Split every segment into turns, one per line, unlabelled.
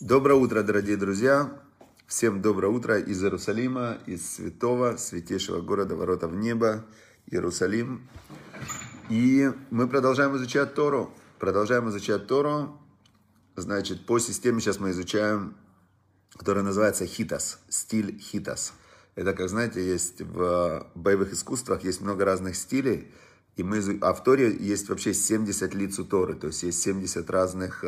Доброе утро, дорогие друзья! Всем доброе утро из Иерусалима, из святого, святейшего города, ворота в небо, Иерусалим. И мы продолжаем изучать Тору. Продолжаем изучать Тору. Значит, по системе сейчас мы изучаем, которая называется хитас, стиль хитас. Это, как знаете, есть в боевых искусствах, есть много разных стилей. И мы, а в Торе есть вообще 70 лиц у Торы, то есть есть 70 разных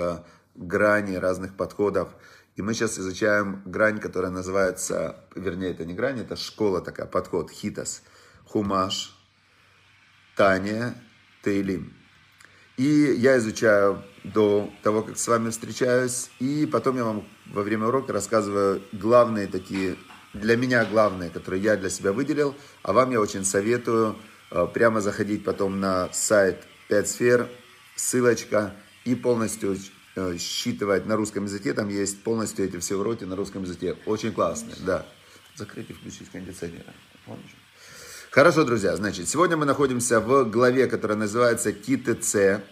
граней, разных подходов. И мы сейчас изучаем грань, которая называется, вернее, это не грань, это школа такая, подход, хитас, хумаш, Таня, Тейлим. И я изучаю до того, как с вами встречаюсь, и потом я вам во время урока рассказываю главные такие, для меня главные, которые я для себя выделил, а вам я очень советую э, прямо заходить потом на сайт 5 сфер, ссылочка, и полностью считывать на русском языке. Там есть полностью эти все уроки на русском языке. Очень классные, да. Закрыть и включить кондиционер. Хорошо, друзья, значит, сегодня мы находимся в главе, которая называется КИТЦ,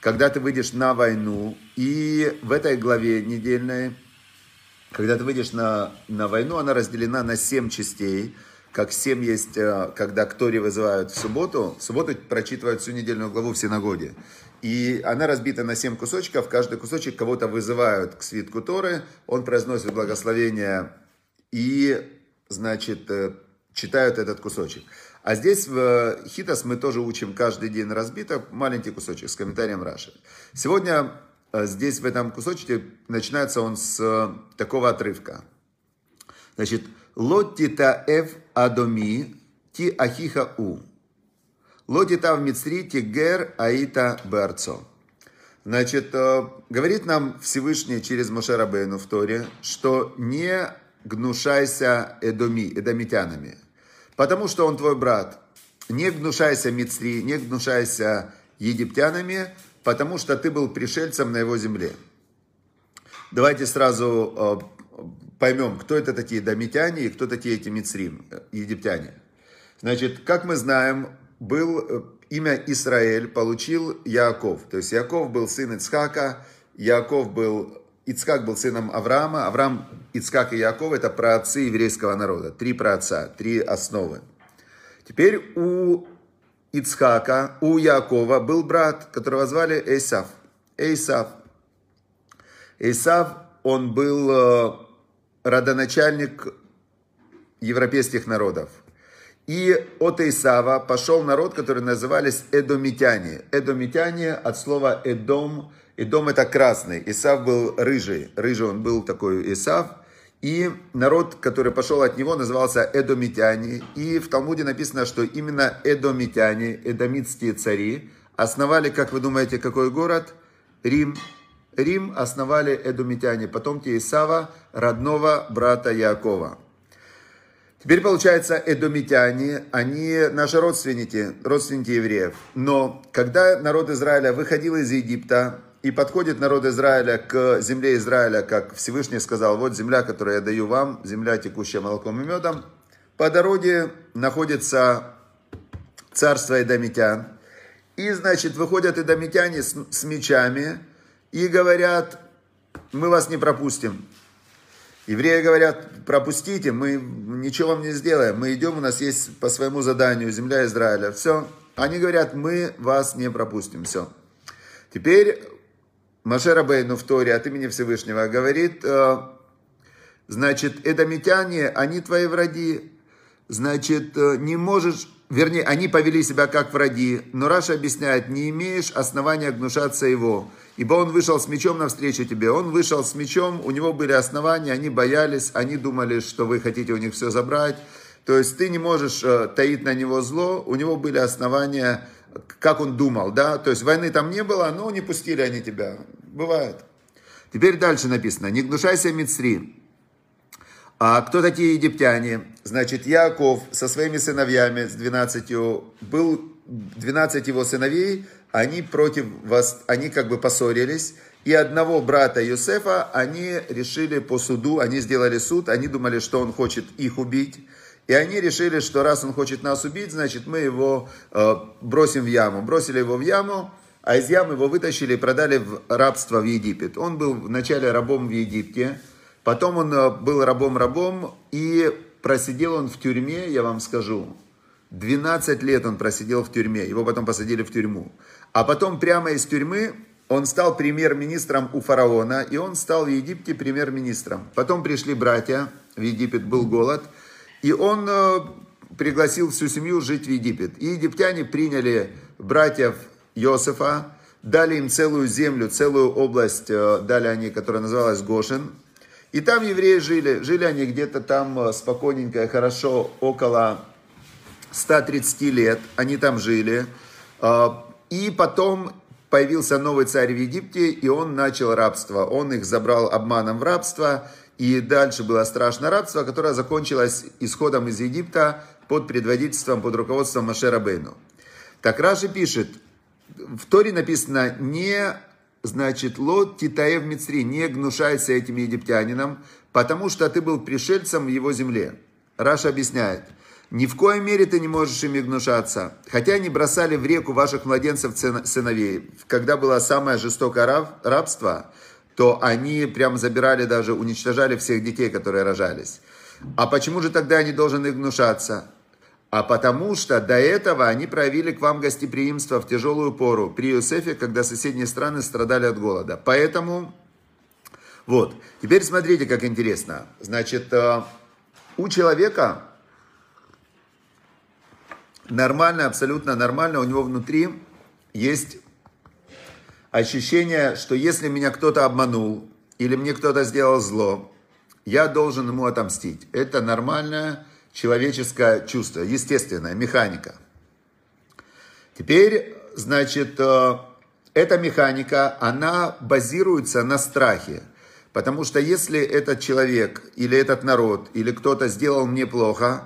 когда ты выйдешь на войну. И в этой главе недельной, когда ты выйдешь на, на войну, она разделена на 7 частей. Как 7 есть, э, когда к Торе вызывают в субботу. В субботу прочитывают всю недельную главу в синагоге. И она разбита на семь кусочков. Каждый кусочек кого-то вызывают к свитку Торы. Он произносит благословение и, значит, э, читают этот кусочек. А здесь в Хитас мы тоже учим каждый день разбито маленький кусочек с комментарием Раши. Сегодня э, здесь в этом кусочке начинается он с э, такого отрывка. Значит, Лоттита эв адоми ти ахиха у. Лодита в Мицри Тигер Аита Берцо. Значит, э, говорит нам Всевышний через Мошерабейну в Торе, что не гнушайся эдоми, эдомитянами, потому что он твой брат. Не гнушайся Мицри, не гнушайся египтянами, потому что ты был пришельцем на его земле. Давайте сразу э, поймем, кто это такие домитяне и кто такие эти Мицрим, э, египтяне. Значит, как мы знаем, был э, имя Израиль, получил Яков. То есть Яков был сын Ицхака, Яков был, Ицхак был сыном Авраама, Авраам, Ицхак и Яков это праотцы еврейского народа, три праотца, три основы. Теперь у Ицхака, у Якова был брат, которого звали Эйсав. Эйсав. Эйсав, он был э, родоначальник европейских народов. И от Исава пошел народ, который назывались эдомитяне. Эдомитяне от слова эдом. Эдом это красный. Исав был рыжий. Рыжий он был такой Исав. И народ, который пошел от него, назывался Эдомитяне. И в Талмуде написано, что именно Эдомитяне, эдомитские цари, основали, как вы думаете, какой город? Рим. Рим основали Эдомитяне, потомки Исава, родного брата Якова. Теперь получается, эдомитяне, они наши родственники, родственники евреев. Но когда народ Израиля выходил из Египта, и подходит народ Израиля к земле Израиля, как Всевышний сказал, вот земля, которую я даю вам, земля, текущая молоком и медом, по дороге находится царство Эдомитян. И, значит, выходят эдомитяне с, с мечами и говорят, мы вас не пропустим. Евреи говорят, пропустите, мы ничего вам не сделаем, мы идем, у нас есть по своему заданию земля Израиля. Все. Они говорят, мы вас не пропустим. Все. Теперь Машера Бейну в Торе от имени Всевышнего говорит, э, значит, эдомитяне, они твои враги, значит, э, не можешь, вернее, они повели себя как враги, но Раша объясняет, не имеешь основания гнушаться его, ибо он вышел с мечом навстречу тебе. Он вышел с мечом, у него были основания, они боялись, они думали, что вы хотите у них все забрать. То есть ты не можешь э, таить на него зло, у него были основания, как он думал, да, то есть войны там не было, но не пустили они тебя, бывает. Теперь дальше написано, не гнушайся Мицри. А кто такие египтяне? Значит, Яков со своими сыновьями, с 12, был 12 его сыновей, они против вас, они как бы поссорились, и одного брата Юсефа они решили по суду, они сделали суд, они думали, что он хочет их убить, и они решили, что раз он хочет нас убить, значит мы его э, бросим в яму. Бросили его в яму, а из ямы его вытащили и продали в рабство в Египет. Он был вначале рабом в Египте, потом он э, был рабом-рабом, и просидел он в тюрьме, я вам скажу, 12 лет он просидел в тюрьме, его потом посадили в тюрьму. А потом прямо из тюрьмы он стал премьер-министром у фараона, и он стал в Египте премьер-министром. Потом пришли братья, в Египет был голод, и он э, пригласил всю семью жить в Египет. И египтяне приняли братьев Иосифа, дали им целую землю, целую область, э, дали они, которая называлась Гошин. И там евреи жили. Жили они где-то там э, спокойненько, хорошо, около 130 лет. Они там жили. И потом появился новый царь в Египте, и он начал рабство. Он их забрал обманом в рабство, и дальше было страшное рабство, которое закончилось исходом из Египта под предводительством, под руководством Машера Бейну. Так Раши пишет, в Торе написано, не, значит, лот Титаев Мицри, не гнушайся этим египтянином, потому что ты был пришельцем в его земле. Раша объясняет – ни в коей мере ты не можешь ими гнушаться. Хотя они бросали в реку ваших младенцев сыновей. Когда было самое жестокое рабство, то они прям забирали даже, уничтожали всех детей, которые рожались. А почему же тогда они должны гнушаться? А потому что до этого они проявили к вам гостеприимство в тяжелую пору при Иосифе, когда соседние страны страдали от голода. Поэтому, вот, теперь смотрите, как интересно. Значит, э, у человека нормально, абсолютно нормально, у него внутри есть ощущение, что если меня кто-то обманул или мне кто-то сделал зло, я должен ему отомстить. Это нормальное человеческое чувство, естественная механика. Теперь, значит, э, эта механика, она базируется на страхе. Потому что если этот человек или этот народ или кто-то сделал мне плохо,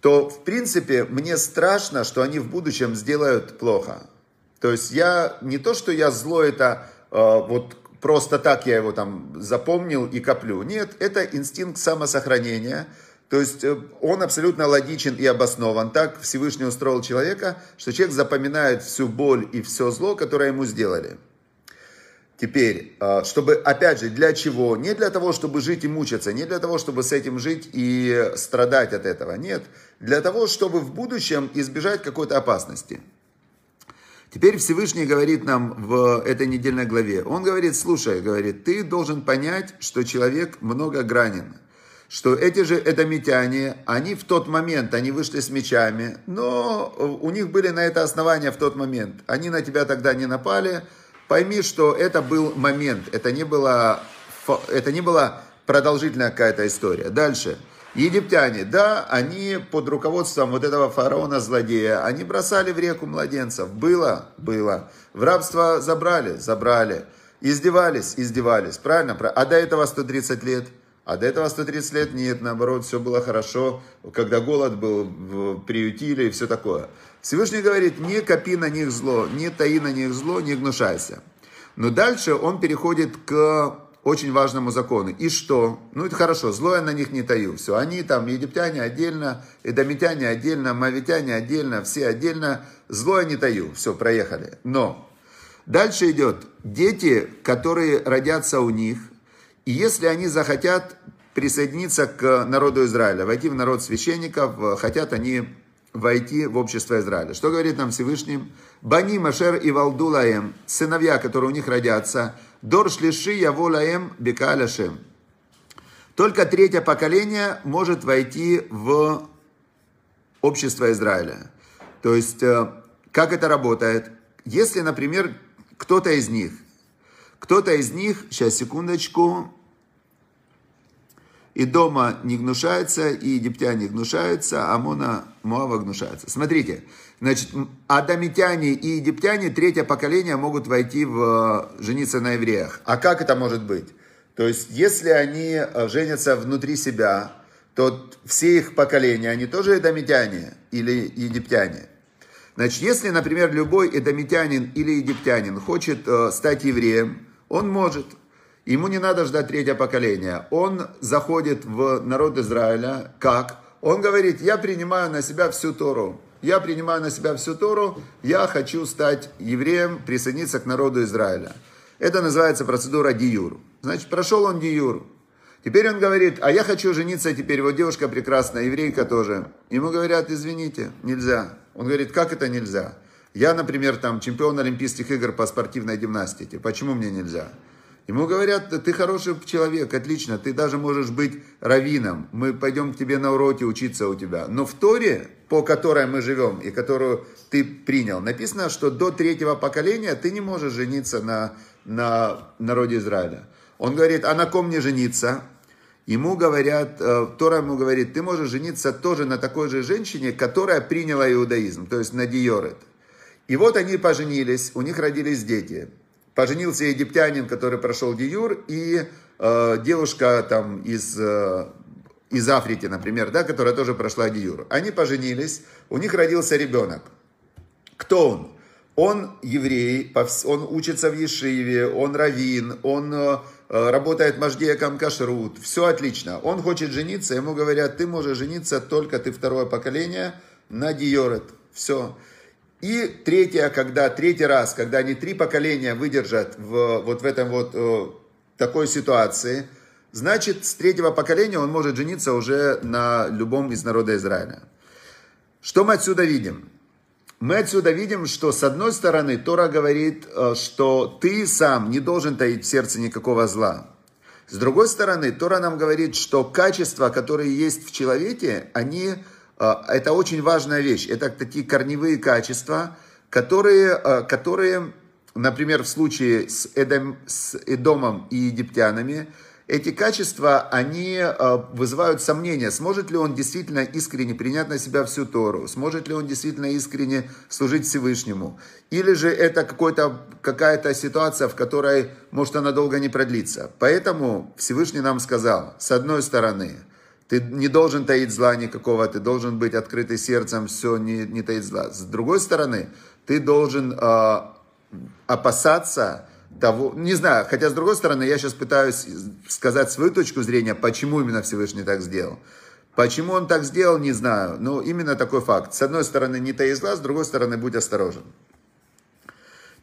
то, в принципе, мне страшно, что они в будущем сделают плохо. То есть я, не то, что я зло это, э, вот просто так я его там запомнил и коплю. Нет, это инстинкт самосохранения. То есть э, он абсолютно логичен и обоснован. Так Всевышний устроил человека, что человек запоминает всю боль и все зло, которое ему сделали. Теперь, а, чтобы, опять же, для чего? Не для того, чтобы жить и мучиться, не для того, чтобы с этим жить и страдать от этого. Нет, для того, чтобы в будущем избежать какой-то опасности. Теперь Всевышний говорит нам в этой недельной главе. Он говорит, слушай, говорит, ты должен понять, что человек многогранен. Что эти же эдомитяне, они в тот момент, они вышли с мечами, но у них были на это основания в тот момент. Они на тебя тогда не напали, Пойми, что это был момент, это не было, это не была продолжительная какая-то история. Дальше. Египтяне, да, они под руководством вот этого фараона-злодея, они бросали в реку младенцев. Было, было. В рабство забрали, забрали. Издевались, издевались. Правильно? А до этого 130 лет? А до этого 130 лет нет, наоборот, все было хорошо. Когда голод был, приютили и все такое. Всевышний говорит, не копи на них зло, не таи на них зло, не гнушайся. Но дальше он переходит к очень важному закону. И что? Ну, это хорошо, зло я на них не таю. Все, они там, египтяне отдельно, эдомитяне отдельно, мавитяне отдельно, все отдельно. Зло я не таю. Все, проехали. Но дальше идет дети, которые родятся у них, и если они захотят присоединиться к народу Израиля, войти в народ священников, хотят они войти в общество Израиля. Что говорит нам Всевышний? Бани Машер и Валдулаем, сыновья, которые у них родятся, Дор шлиши яволаем бекаляшем. Только третье поколение может войти в общество Израиля. То есть, э, как это работает? Если, например, кто-то из них, кто-то из них, сейчас секундочку, и дома не гнушается, и египтяне гнушаются, а Амона, Моава гнушается. Смотрите, значит, адамитяне и египтяне, третье поколение, могут войти в э, жениться на евреях. А как это может быть? То есть, если они э, женятся внутри себя, то все их поколения, они тоже эдомитяне или египтяне. Значит, если, например, любой эдомитянин или египтянин хочет э, стать евреем, он может. Ему не надо ждать третье поколение. Он заходит в народ Израиля. Как? Он говорит, я принимаю на себя всю Тору. Я принимаю на себя всю Тору, я хочу стать евреем, присоединиться к народу Израиля. Это называется процедура диюр. Значит, прошел он диюр. Теперь он говорит, а я хочу жениться теперь, вот девушка прекрасная, еврейка тоже. Ему говорят, извините, нельзя. Он говорит, как это нельзя? Я, например, там чемпион Олимпийских игр по спортивной гимнастике. Почему мне нельзя? Ему говорят, ты хороший человек, отлично, ты даже можешь быть раввином. Мы пойдем к тебе на уроке учиться у тебя. Но в Торе, по которой мы живем и которую ты принял, написано, что до третьего поколения ты не можешь жениться на, на народе Израиля. Он говорит, а на ком мне жениться? Ему говорят, э, Тора ему говорит, ты можешь жениться тоже на такой же женщине, которая приняла иудаизм, то есть на Диорет. И вот они поженились, у них родились дети. Поженился египтянин, который прошел Диюр, и э, девушка там из, э, из Африки, например, да, которая тоже прошла Диюр. Они поженились, у них родился ребенок. Кто он? Он еврей, он учится в Ешиве, он раввин, он э, работает маждияком кашрут, все отлично. Он хочет жениться, ему говорят, ты можешь жениться только ты второе поколение на Диорет. Все. И третье, когда, третий раз, когда они три поколения выдержат в, вот в этом вот э, такой ситуации, значит, с третьего поколения он может жениться уже на любом из народа Израиля. Что мы отсюда видим? Мы отсюда видим, что с одной стороны Тора говорит, э, что ты сам не должен таить в сердце никакого зла. С другой стороны, Тора нам говорит, что качества, которые есть в человеке, они это очень важная вещь. Это такие корневые качества, которые, а, которые например, в случае с, Эдом, с Эдомом и египтянами, эти качества, они а, вызывают сомнения, сможет ли он действительно искренне принять на себя всю Тору, сможет ли он действительно искренне служить Всевышнему, или же это какая-то ситуация, в которой, может, она долго не продлится. Поэтому Всевышний нам сказал, с одной стороны – ты не должен таить зла никакого, ты должен быть открытый сердцем, все, не, не таить зла. С другой стороны, ты должен э, опасаться того, не знаю, хотя с другой стороны, я сейчас пытаюсь сказать свою точку зрения, почему именно Всевышний так сделал. Почему он так сделал, не знаю, но именно такой факт. С одной стороны, не таи зла, с другой стороны, будь осторожен.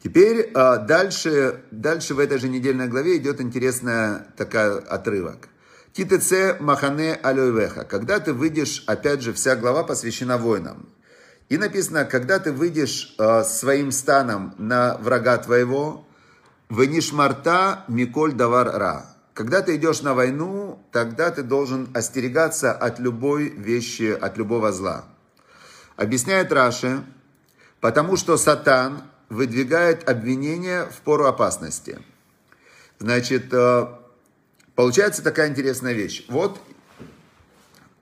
Теперь э, дальше, дальше в этой же недельной главе идет интересный такой отрывок. Китеце махане алювеха. Когда ты выйдешь, опять же, вся глава посвящена войнам. И написано, когда ты выйдешь э, своим станом на врага твоего, венишмарта миколь давар ра. Когда ты идешь на войну, тогда ты должен остерегаться от любой вещи, от любого зла. Объясняет Раши, потому что Сатан выдвигает обвинения в пору опасности. Значит, э, Получается такая интересная вещь. Вот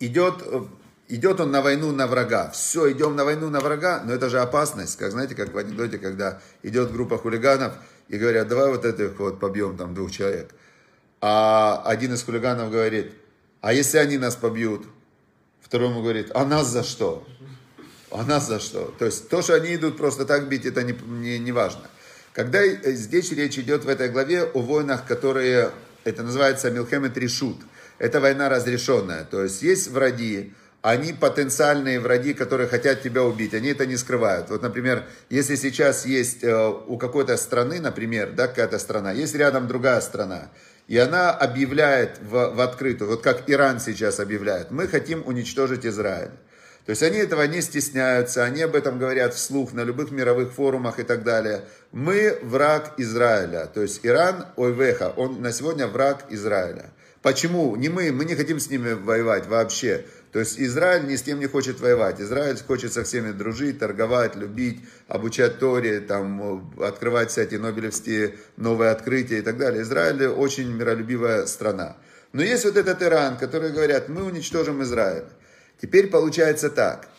идет, идет он на войну на врага. Все, идем на войну на врага, но это же опасность. Как знаете, как в анекдоте, когда идет группа хулиганов и говорят, давай вот этих вот побьем там двух человек. А один из хулиганов говорит, а если они нас побьют? Второму говорит, а нас за что? А нас за что? То есть то, что они идут просто так бить, это не, не, не важно. Когда здесь речь идет в этой главе о войнах, которые это называется Милхемет Решут. Это война разрешенная. То есть есть враги, они потенциальные враги, которые хотят тебя убить, они это не скрывают. Вот, например, если сейчас есть э, у какой-то страны, например, да, какая-то страна, есть рядом другая страна, и она объявляет в, в открытую, вот как Иран сейчас объявляет, мы хотим уничтожить Израиль. То есть они этого не стесняются, они об этом говорят вслух на любых мировых форумах и так далее. Мы враг Израиля. То есть Иран, ойвеха, он на сегодня враг Израиля. Почему? Не мы, мы не хотим с ними воевать вообще. То есть Израиль ни с кем не хочет воевать. Израиль хочет со всеми дружить, торговать, любить, обучать Торе, там, открывать всякие нобелевские новые открытия и так далее. Израиль очень миролюбивая страна. Но есть вот этот Иран, который говорят, мы уничтожим Израиль. Теперь получается так.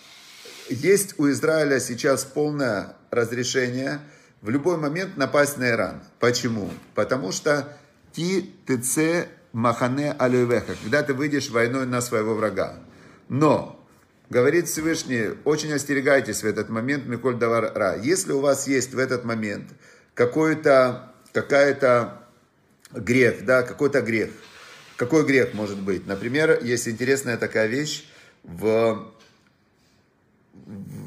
Есть у Израиля сейчас полное разрешение в любой момент напасть на Иран. Почему? Потому что ти тц махане алювеха, когда ты выйдешь войной на своего врага. Но, говорит Всевышний, очень остерегайтесь в этот момент, Миколь Давар Ра. Если у вас есть в этот момент какой-то, какая-то грех, да, какой-то грех, какой грех может быть? Например, есть интересная такая вещь, в,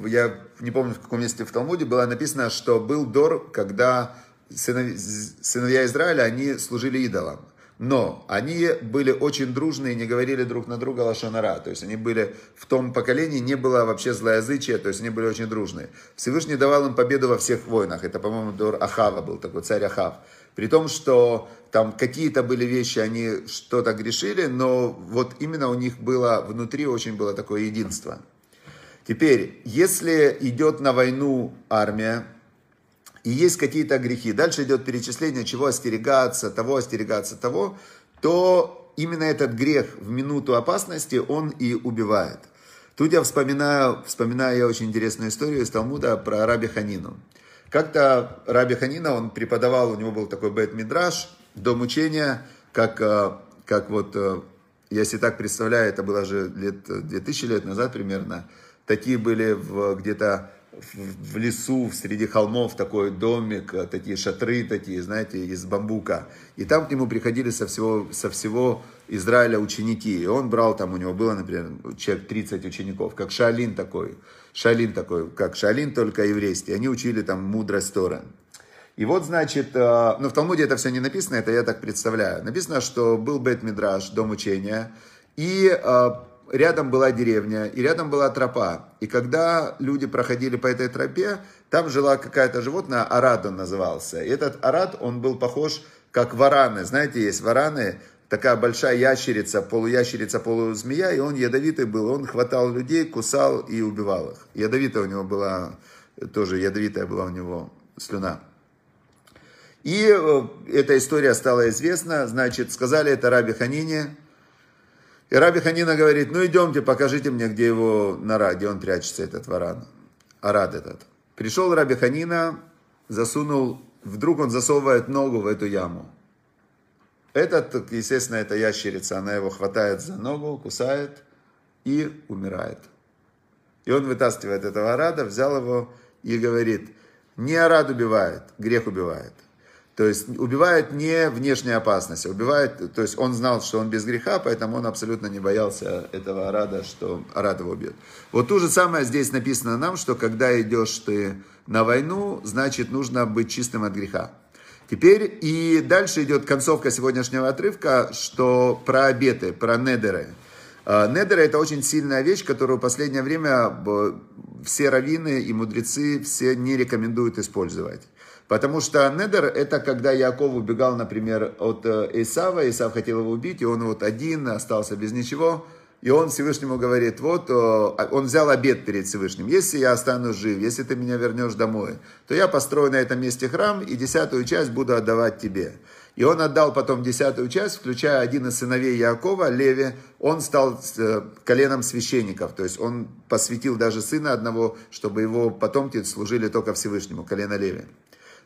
я не помню в каком месте в Талмуде, было написано, что был Дор, когда сыновья, сыновья Израиля, они служили идолам. Но они были очень дружные, не говорили друг на друга лошонара. То есть они были в том поколении, не было вообще злоязычия, то есть они были очень дружные. Всевышний давал им победу во всех войнах. Это, по-моему, Дор Ахава был такой, царь Ахав. При том, что там какие-то были вещи, они что-то грешили, но вот именно у них было внутри очень было такое единство. Теперь, если идет на войну армия, и есть какие-то грехи, дальше идет перечисление, чего остерегаться, того остерегаться, того, то именно этот грех в минуту опасности, он и убивает. Тут я вспоминаю, вспоминаю я очень интересную историю из Талмуда про Раби Ханину. Как-то Раби Ханина, он преподавал, у него был такой бет-мидраж, дом учения, как, э, как вот, э, если так представляю, это было же лет, 2000 лет назад примерно, такие были в, где-то в лесу, среди холмов такой домик, э, такие шатры такие, знаете, из бамбука. И там к нему приходили со всего, со всего Израиля ученики. И он брал там, у него было, например, человек 30 учеников, как Шалин такой. Шалин такой, как Шалин, только еврейский. Они учили там мудрость Тора. И вот, значит, э, ну в Талмуде это все не написано, это я так представляю. Написано, что был Бет Мидраш, дом учения, и э, рядом была деревня, и рядом была тропа. И когда люди проходили по этой тропе, там жила какая-то животное, арат он назывался. И этот арат, он был похож как вараны. Знаете, есть вараны, такая большая ящерица, полуящерица, полузмея, и он ядовитый был. Он хватал людей, кусал и убивал их. Ядовитая у него была, тоже ядовитая была у него слюна. И э, эта история стала известна, значит, сказали это Раби Ханине, и Раби Ханина говорит, ну идемте, покажите мне, где его нора, где он прячется, этот варан, арад этот. Пришел Раби Ханина, засунул, вдруг он засовывает ногу в эту яму. Этот, естественно, это ящерица, она его хватает за ногу, кусает и умирает. И он вытаскивает этого арада, взял его и говорит, не арад убивает, грех убивает. То есть убивает не внешняя опасность, а убивает, то есть он знал, что он без греха, поэтому он абсолютно не боялся этого Арада, что Арад его убьет. Вот то же самое здесь написано нам, что когда идешь ты на войну, значит нужно быть чистым от греха. Теперь и дальше идет концовка сегодняшнего отрывка, что про обеты, про недеры. А, недеры это очень сильная вещь, которую в последнее время все раввины и мудрецы все не рекомендуют использовать. Потому что Недер это когда Яков убегал, например, от э, Исава, Исав хотел его убить, и он вот один остался без ничего, и он Всевышнему говорит, вот, э, он взял обед перед Всевышним, если я останусь жив, если ты меня вернешь домой, то я построю на этом месте храм, и десятую часть буду отдавать тебе. И он отдал потом десятую часть, включая один из сыновей Якова, Леви, он стал э, коленом священников, то есть он посвятил даже сына одного, чтобы его потомки служили только Всевышнему, колено Леви.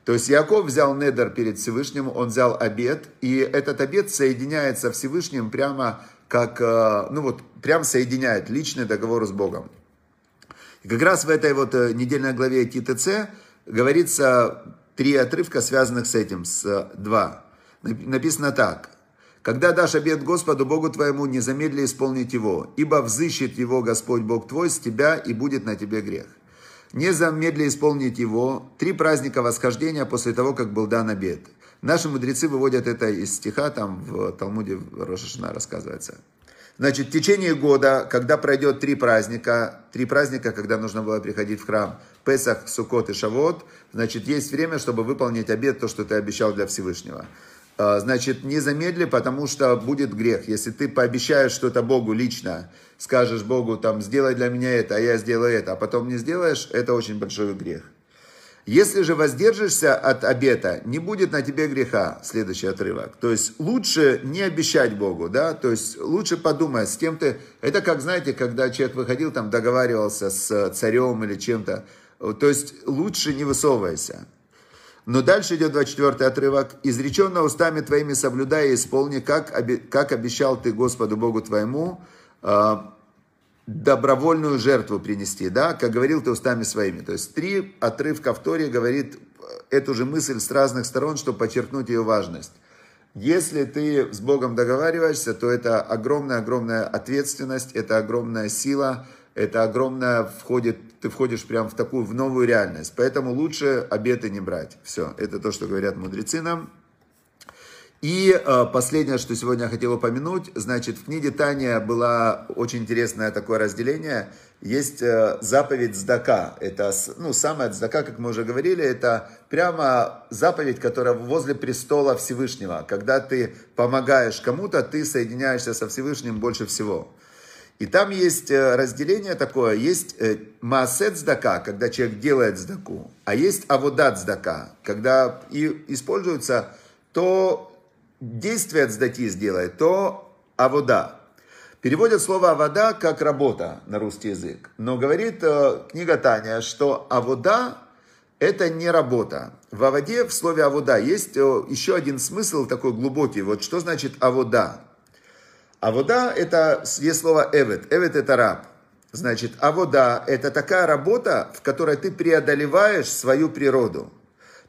То есть Яков взял недер перед Всевышним, он взял обед, и этот обед соединяется Всевышним прямо как, э, ну вот, прям соединяет личный договор с Богом. И как раз в этой вот э, недельной главе ТТЦ говорится три отрывка, связанных с этим, с э, два. Написано так. «Когда дашь обед Господу Богу твоему, не замедли исполнить его, ибо взыщет его Господь Бог твой с тебя, и будет на тебе грех» не замедли исполнить его три праздника восхождения после того, как был дан обед. Наши мудрецы выводят это из стиха, там в Талмуде Рошашина рассказывается. Значит, в течение года, когда пройдет три праздника, три праздника, когда нужно было приходить в храм, Песах, Сукот и Шавот, значит, есть время, чтобы выполнить обед, то, что ты обещал для Всевышнего. А, значит, не замедли, потому что будет грех. Если ты пообещаешь что-то Богу лично, скажешь Богу, там, сделай для меня это, а я сделаю это, а потом не сделаешь, это очень большой грех. Если же воздержишься от обета, не будет на тебе греха, следующий отрывок. То есть лучше не обещать Богу, да, то есть лучше подумать, с кем ты, это как, знаете, когда человек выходил, там договаривался с царем или чем-то, то есть лучше не высовывайся. Но дальше идет 24 отрывок. «Изреченно устами твоими соблюдай и исполни, как, как обещал ты Господу Богу твоему, э, добровольную жертву принести, да, как говорил ты устами своими». То есть три отрывка в Торе говорит эту же мысль с разных сторон, чтобы подчеркнуть ее важность. Если ты с Богом договариваешься, то это огромная-огромная ответственность, это огромная сила, это огромное входит, ты входишь прям в такую, в новую реальность. Поэтому лучше обеты не брать. Все, это то, что говорят мудрецы нам. И э, последнее, что сегодня я хотел упомянуть, значит, в книге Таня было очень интересное такое разделение. Есть э, заповедь Здака. Это, ну, самая Здака, как мы уже говорили, это прямо заповедь, которая возле престола Всевышнего. Когда ты помогаешь кому-то, ты соединяешься со Всевышним больше всего. И там есть э, разделение такое, есть маасет здака, когда человек делает здаку, а есть аводат здака, когда и используется то действие от здаки сделает, то авода. Переводят слово авода как работа на русский язык. Но говорит э, книга Таня, что авода это не работа. В аводе, в слове авода, есть э, еще один смысл такой глубокий. Вот что значит авода? Авода это есть слово эвет. Эвет это раб. Значит, авода это такая работа, в которой ты преодолеваешь свою природу.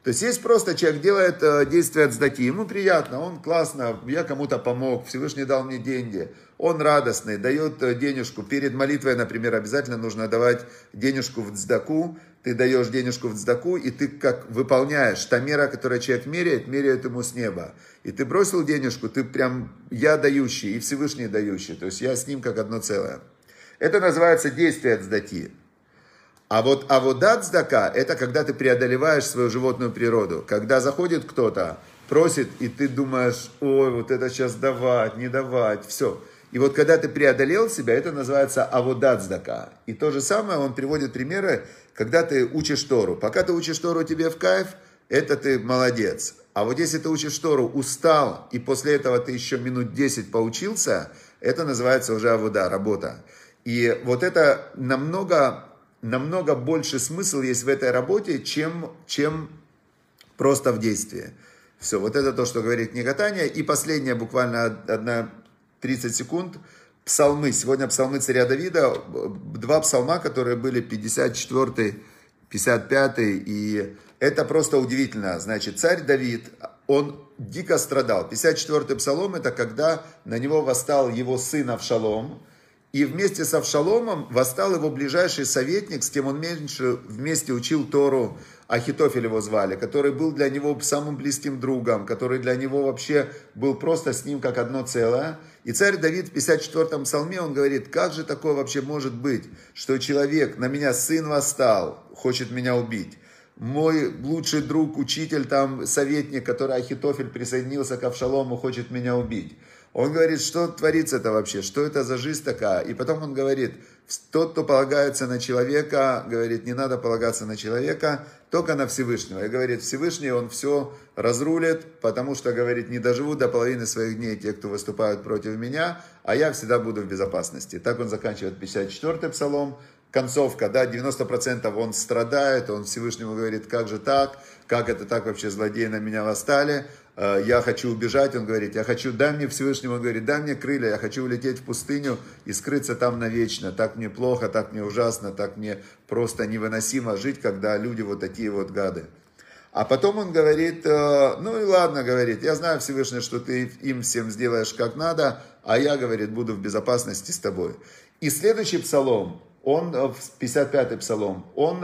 То есть есть просто человек делает э, действие от сдаки, ему приятно, он классно, я кому-то помог, Всевышний дал мне деньги, он радостный, дает э, денежку. Перед молитвой, например, обязательно нужно давать денежку в цдаку, ты даешь денежку в цдаку, и ты как выполняешь, та мера, которую человек меряет, меряет ему с неба. И ты бросил денежку, ты прям я дающий и Всевышний дающий, то есть я с ним как одно целое. Это называется действие от цдаки. А вот аводат сдака – это когда ты преодолеваешь свою животную природу. Когда заходит кто-то, просит, и ты думаешь, ой, вот это сейчас давать, не давать, все. И вот когда ты преодолел себя, это называется аводат сдака. И то же самое он приводит примеры, когда ты учишь Тору. Пока ты учишь Тору тебе в кайф, это ты молодец. А вот если ты учишь Тору, устал, и после этого ты еще минут 10 поучился, это называется уже авода, работа. И вот это намного намного больше смысл есть в этой работе, чем, чем просто в действии. Все, вот это то, что говорит книга Таня. И последняя, буквально одна 30 секунд, псалмы. Сегодня псалмы царя Давида, два псалма, которые были 54 55 и это просто удивительно. Значит, царь Давид, он дико страдал. 54 псалом это когда на него восстал его сын Авшалом, и вместе с Авшаломом восстал его ближайший советник, с кем он меньше вместе учил Тору, Ахитофель его звали, который был для него самым близким другом, который для него вообще был просто с ним как одно целое. И царь Давид в 54-м псалме, он говорит, как же такое вообще может быть, что человек, на меня сын восстал, хочет меня убить. Мой лучший друг, учитель, там, советник, который Ахитофель присоединился к Авшалому, хочет меня убить. Он говорит, что творится-то вообще, что это за жизнь такая. И потом он говорит, тот, кто полагается на человека, говорит, не надо полагаться на человека, только на Всевышнего. И говорит, Всевышний, он все разрулит, потому что, говорит, не доживут до половины своих дней те, кто выступают против меня, а я всегда буду в безопасности. Так он заканчивает 54-й псалом, концовка, да, 90% он страдает, он Всевышнему говорит, как же так, как это так вообще злодеи на меня восстали, Э, я хочу убежать, он говорит, я хочу, дай мне Всевышнему, он говорит, дай мне крылья, я хочу улететь в пустыню и скрыться там навечно, так мне плохо, так мне ужасно, так мне просто невыносимо жить, когда люди вот такие вот гады. А потом он говорит, э, ну и ладно, говорит, я знаю Всевышний, что ты им всем сделаешь как надо, а я, говорит, буду в безопасности с тобой. И следующий псалом, он, 55-й э, псалом, он,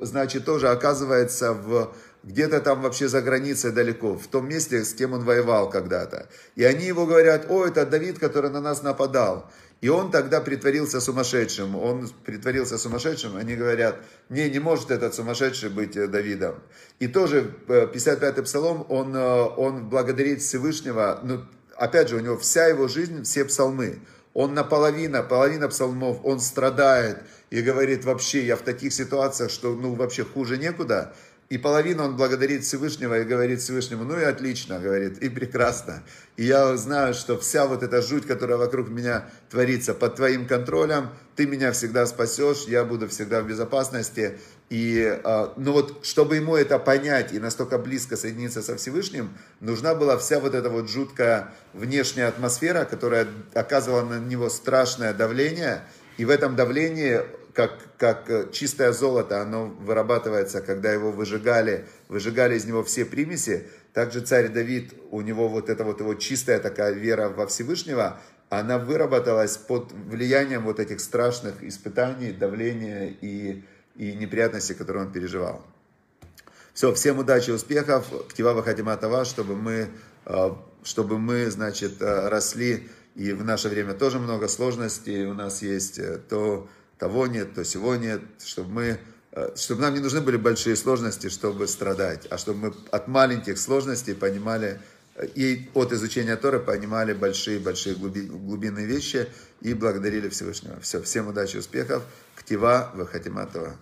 значит, тоже оказывается в где-то там вообще за границей далеко, в том месте, с кем он воевал когда-то. И они его говорят, о, это Давид, который на нас нападал. И он тогда притворился сумасшедшим. Он притворился сумасшедшим. Они говорят, не, не может этот сумасшедший быть э, Давидом. И тоже 55-й э, псалом, он, э, он благодарит Всевышнего. Ну, опять же, у него вся его жизнь, все псалмы. Он наполовину, половина псалмов, он страдает и говорит, вообще, я в таких ситуациях, что ну вообще хуже некуда. И половину он благодарит Всевышнего и говорит Всевышнему, ну и отлично, говорит, и прекрасно. И я знаю, что вся вот эта жуть, которая вокруг меня творится под твоим контролем, ты меня всегда спасешь, я буду всегда в безопасности. И, а, ну вот, чтобы ему это понять и настолько близко соединиться со Всевышним, нужна была вся вот эта вот жуткая внешняя атмосфера, которая оказывала на него страшное давление. И в этом давлении как, как э, чистое золото, оно вырабатывается, когда его выжигали, выжигали из него все примеси. Также царь Давид, у него вот эта вот его чистая такая вера во Всевышнего, она выработалась под влиянием вот этих страшных испытаний, давления и, и неприятностей, которые он переживал. Все, всем удачи, успехов, ктива вахатима това, чтобы мы, э, чтобы мы, значит, э, росли, и в наше время тоже много сложностей, у нас есть то того нет, то сего нет, чтобы мы чтобы нам не нужны были большие сложности, чтобы страдать, а чтобы мы от маленьких сложностей понимали, и от изучения Торы понимали большие-большие глубинные вещи и благодарили Всевышнего. Все, всем удачи, успехов. Ктива, Вахатиматова.